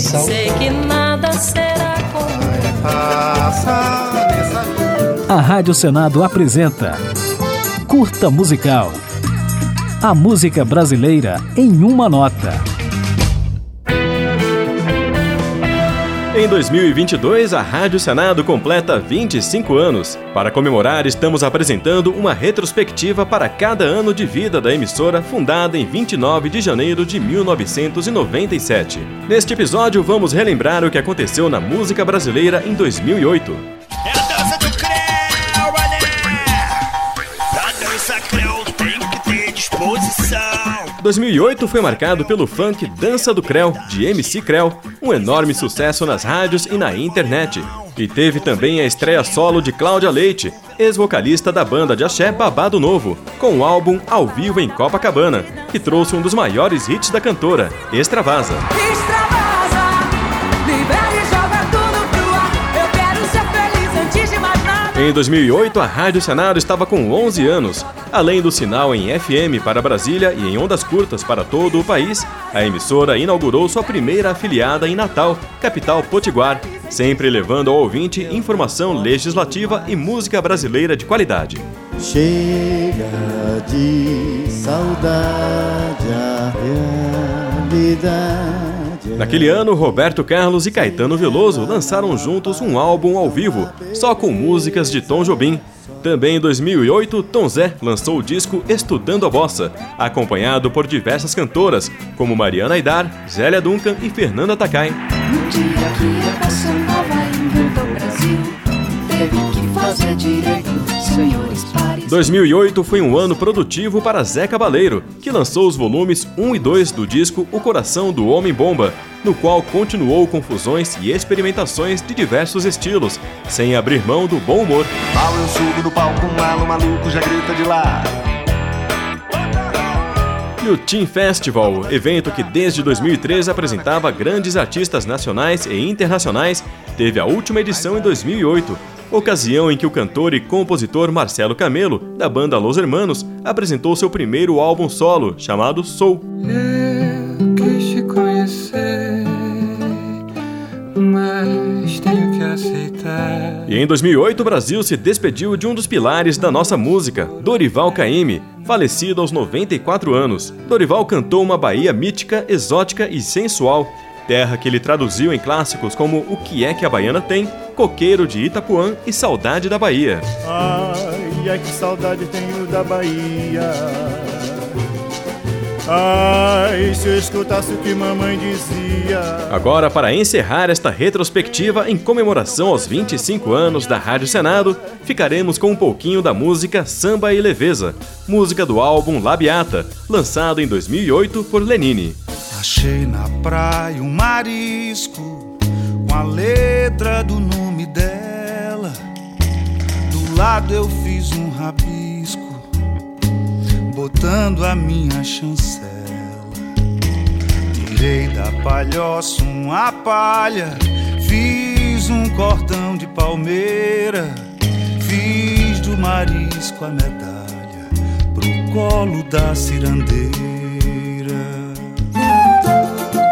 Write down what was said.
Sei que nada será como A Rádio Senado apresenta Curta Musical. A música brasileira em uma nota. Em 2022, a Rádio Senado completa 25 anos. Para comemorar, estamos apresentando uma retrospectiva para cada ano de vida da emissora, fundada em 29 de janeiro de 1997. Neste episódio, vamos relembrar o que aconteceu na música brasileira em 2008. Disposição. 2008 foi marcado pelo funk Dança do Creu, de MC Creu, um enorme sucesso nas rádios e na internet. E teve também a estreia solo de Cláudia Leite, ex-vocalista da banda de axé Babado Novo, com o álbum Ao Vivo em Copacabana, que trouxe um dos maiores hits da cantora, Extravasa. Extravasa, Em 2008, a Rádio Senado estava com 11 anos. Além do sinal em FM para Brasília e em ondas curtas para todo o país, a emissora inaugurou sua primeira afiliada em Natal, capital Potiguar, sempre levando ao ouvinte informação legislativa e música brasileira de qualidade. Chega de saudade a realidade. Naquele ano, Roberto Carlos e Caetano Veloso lançaram juntos um álbum ao vivo, só com músicas de Tom Jobim. Também em 2008, Tom Zé lançou o disco Estudando a Bossa, acompanhado por diversas cantoras, como Mariana Aidar, Zélia Duncan e Fernanda Takai. No 2008 foi um ano produtivo para Zé Cabaleiro, que lançou os volumes 1 e 2 do disco O Coração do Homem Bomba, no qual continuou com fusões e experimentações de diversos estilos, sem abrir mão do bom humor. Mal eu subo palco, um malo maluco já grita de lá. E o Team Festival, evento que desde 2003 apresentava grandes artistas nacionais e internacionais, teve a última edição em 2008, ocasião em que o cantor e compositor Marcelo Camelo, da banda Los Hermanos, apresentou seu primeiro álbum solo, chamado Soul. Eu quis te conhecer, mas tenho que aceitar. E em 2008, o Brasil se despediu de um dos pilares da nossa música, Dorival Caymmi, falecido aos 94 anos. Dorival cantou uma Bahia mítica, exótica e sensual, terra que ele traduziu em clássicos como O que é que a Baiana tem, Coqueiro de Itapuã e Saudade da Bahia. Ai, ai, que saudade tenho da Bahia. Ai, se eu escutasse o que mamãe dizia. Agora, para encerrar esta retrospectiva em comemoração aos 25 anos da Rádio Senado, ficaremos com um pouquinho da música Samba e Leveza, música do álbum Labiata, lançado em 2008 por Lenine. Achei na praia um marisco com a letra do nome dela. Do lado eu fiz um rabisco, botando a minha chancela. Tirei da palhoça uma palha, fiz um cordão de palmeira, fiz do marisco a medalha pro colo da cirandeira.